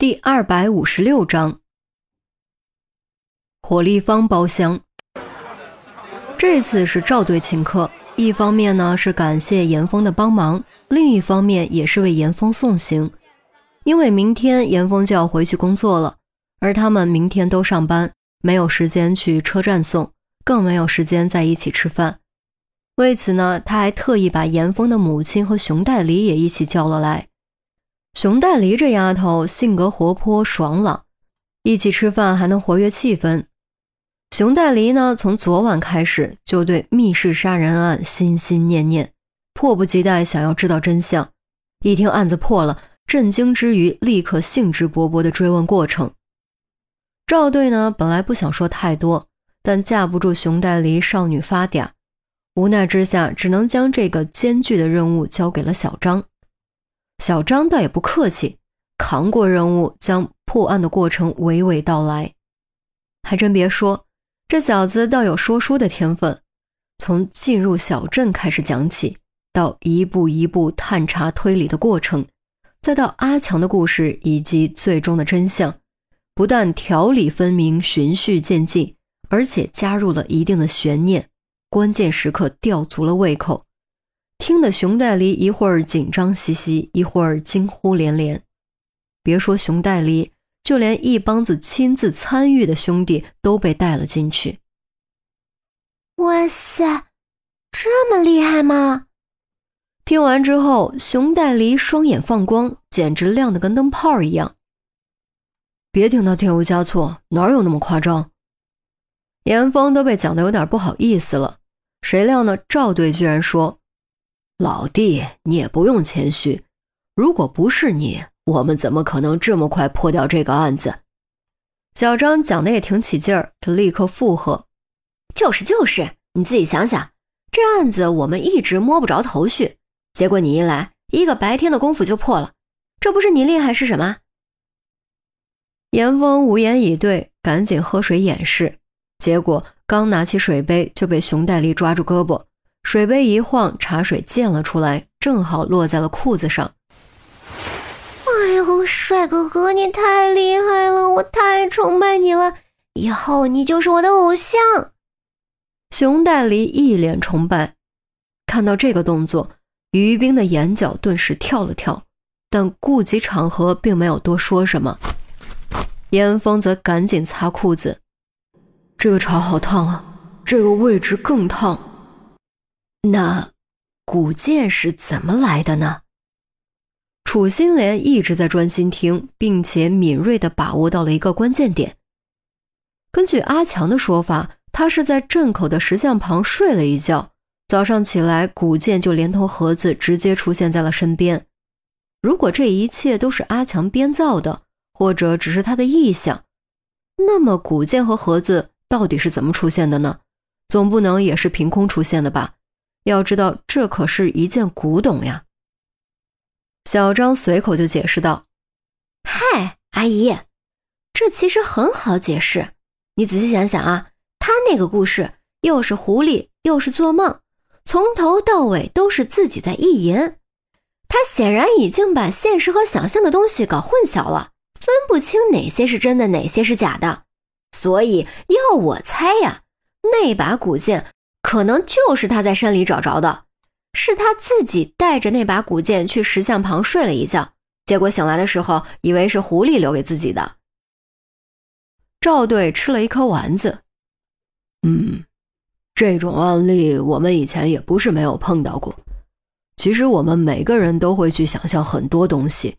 第二百五十六章，火立方包厢。这次是赵队请客，一方面呢是感谢严峰的帮忙，另一方面也是为严峰送行。因为明天严峰就要回去工作了，而他们明天都上班，没有时间去车站送，更没有时间在一起吃饭。为此呢，他还特意把严峰的母亲和熊代理也一起叫了来。熊黛梨这丫头性格活泼爽朗，一起吃饭还能活跃气氛。熊黛梨呢，从昨晚开始就对密室杀人案心心念念，迫不及待想要知道真相。一听案子破了，震惊之余，立刻兴致勃勃地追问过程。赵队呢，本来不想说太多，但架不住熊黛梨少女发嗲，无奈之下，只能将这个艰巨的任务交给了小张。小张倒也不客气，扛过任务，将破案的过程娓娓道来。还真别说，这小子倒有说书的天分。从进入小镇开始讲起，到一步一步探查推理的过程，再到阿强的故事以及最终的真相，不但条理分明、循序渐进，而且加入了一定的悬念，关键时刻吊足了胃口。听得熊黛梨一会儿紧张兮兮，一会儿惊呼连连。别说熊黛梨，就连一帮子亲自参与的兄弟都被带了进去。哇塞，这么厉害吗？听完之后，熊黛梨双眼放光，简直亮得跟灯泡一样。别听他添油加醋，哪有那么夸张？严峰都被讲得有点不好意思了。谁料呢？赵队居然说。老弟，你也不用谦虚。如果不是你，我们怎么可能这么快破掉这个案子？小张讲的也挺起劲儿，他立刻附和：“就是就是，你自己想想，这案子我们一直摸不着头绪，结果你一来，一个白天的功夫就破了，这不是你厉害是什么？”严峰无言以对，赶紧喝水掩饰，结果刚拿起水杯就被熊黛丽抓住胳膊。水杯一晃，茶水溅了出来，正好落在了裤子上。哎呦，帅哥哥，你太厉害了，我太崇拜你了，以后你就是我的偶像。熊黛林一脸崇拜，看到这个动作，于冰的眼角顿时跳了跳，但顾及场合，并没有多说什么。严峰则赶紧擦裤子，这个茶好烫啊，这个位置更烫。那古剑是怎么来的呢？楚心莲一直在专心听，并且敏锐地把握到了一个关键点。根据阿强的说法，他是在镇口的石像旁睡了一觉，早上起来，古剑就连同盒子直接出现在了身边。如果这一切都是阿强编造的，或者只是他的臆想，那么古剑和盒子到底是怎么出现的呢？总不能也是凭空出现的吧？要知道，这可是一件古董呀。小张随口就解释道：“嗨，阿姨，这其实很好解释。你仔细想想啊，他那个故事又是狐狸，又是做梦，从头到尾都是自己在意淫。他显然已经把现实和想象的东西搞混淆了，分不清哪些是真的，哪些是假的。所以要我猜呀，那把古剑。”可能就是他在山里找着的，是他自己带着那把古剑去石像旁睡了一觉，结果醒来的时候以为是狐狸留给自己的。赵队吃了一颗丸子，嗯，这种案例我们以前也不是没有碰到过。其实我们每个人都会去想象很多东西，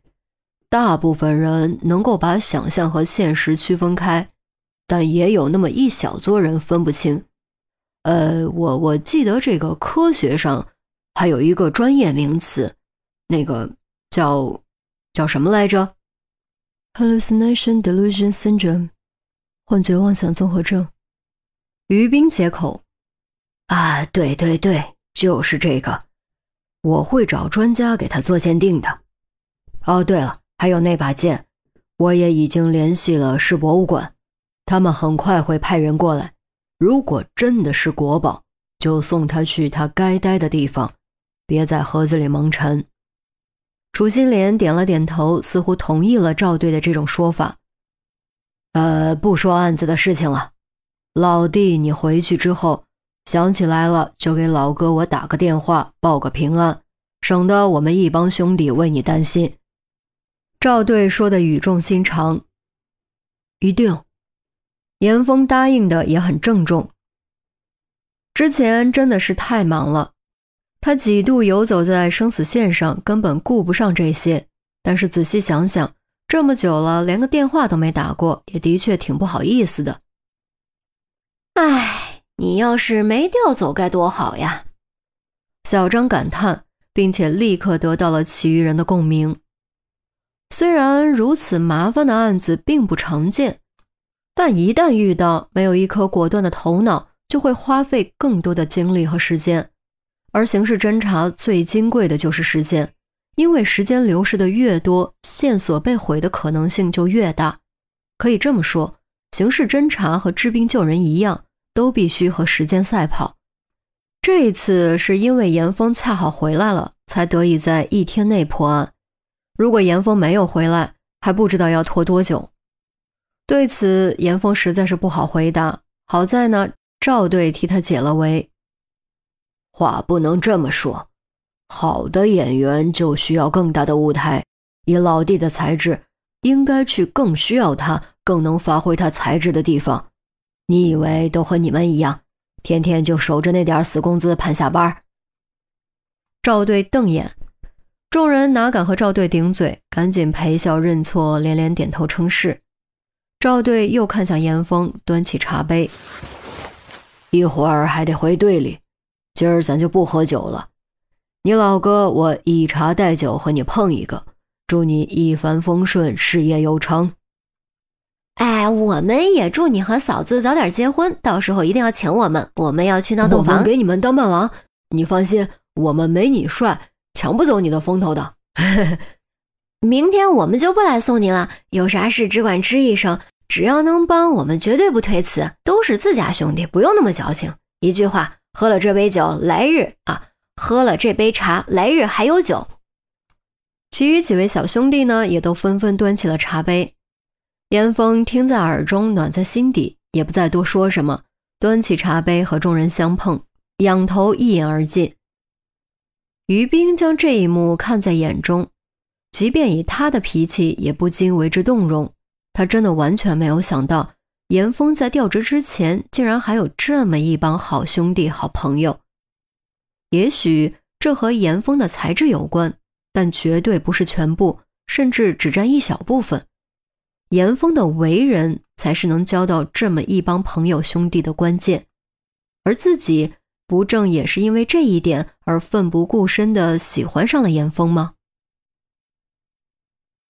大部分人能够把想象和现实区分开，但也有那么一小撮人分不清。呃，我我记得这个科学上还有一个专业名词，那个叫叫什么来着？Hallucination delusion syndrome，幻觉妄想综合症。于冰接口啊，对对对，就是这个，我会找专家给他做鉴定的。哦，对了，还有那把剑，我也已经联系了市博物馆，他们很快会派人过来。如果真的是国宝，就送他去他该待的地方，别在盒子里蒙尘。楚心莲点了点头，似乎同意了赵队的这种说法。呃，不说案子的事情了，老弟，你回去之后想起来了，就给老哥我打个电话，报个平安，省得我们一帮兄弟为你担心。赵队说的语重心长。一定，严峰答应的也很郑重。之前真的是太忙了，他几度游走在生死线上，根本顾不上这些。但是仔细想想，这么久了，连个电话都没打过，也的确挺不好意思的。唉，你要是没调走该多好呀！小张感叹，并且立刻得到了其余人的共鸣。虽然如此麻烦的案子并不常见，但一旦遇到，没有一颗果断的头脑。就会花费更多的精力和时间，而刑事侦查最金贵的就是时间，因为时间流逝的越多，线索被毁的可能性就越大。可以这么说，刑事侦查和治病救人一样，都必须和时间赛跑。这一次是因为严峰恰好回来了，才得以在一天内破案。如果严峰没有回来，还不知道要拖多久。对此，严峰实在是不好回答。好在呢。赵队替他解了围。话不能这么说，好的演员就需要更大的舞台。以老弟的才智，应该去更需要他、更能发挥他才智的地方。你以为都和你们一样，天天就守着那点死工资盼下班？赵队瞪眼，众人哪敢和赵队顶嘴，赶紧陪笑认错，连连点头称是。赵队又看向严峰，端起茶杯。一会儿还得回队里，今儿咱就不喝酒了。你老哥我以茶代酒，和你碰一个，祝你一帆风顺，事业有成。哎，我们也祝你和嫂子早点结婚，到时候一定要请我们，我们要去闹洞房，给你们当伴郎。你放心，我们没你帅，抢不走你的风头的。明天我们就不来送你了，有啥事只管吱一声。只要能帮我们，绝对不推辞。都是自家兄弟，不用那么矫情。一句话，喝了这杯酒，来日啊，喝了这杯茶，来日还有酒。其余几位小兄弟呢，也都纷纷端起了茶杯。严峰听在耳中，暖在心底，也不再多说什么，端起茶杯和众人相碰，仰头一饮而尽。于冰将这一幕看在眼中，即便以他的脾气，也不禁为之动容。他真的完全没有想到，严峰在调职之前，竟然还有这么一帮好兄弟、好朋友。也许这和严峰的才智有关，但绝对不是全部，甚至只占一小部分。严峰的为人，才是能交到这么一帮朋友兄弟的关键。而自己，不正也是因为这一点而奋不顾身的喜欢上了严峰吗？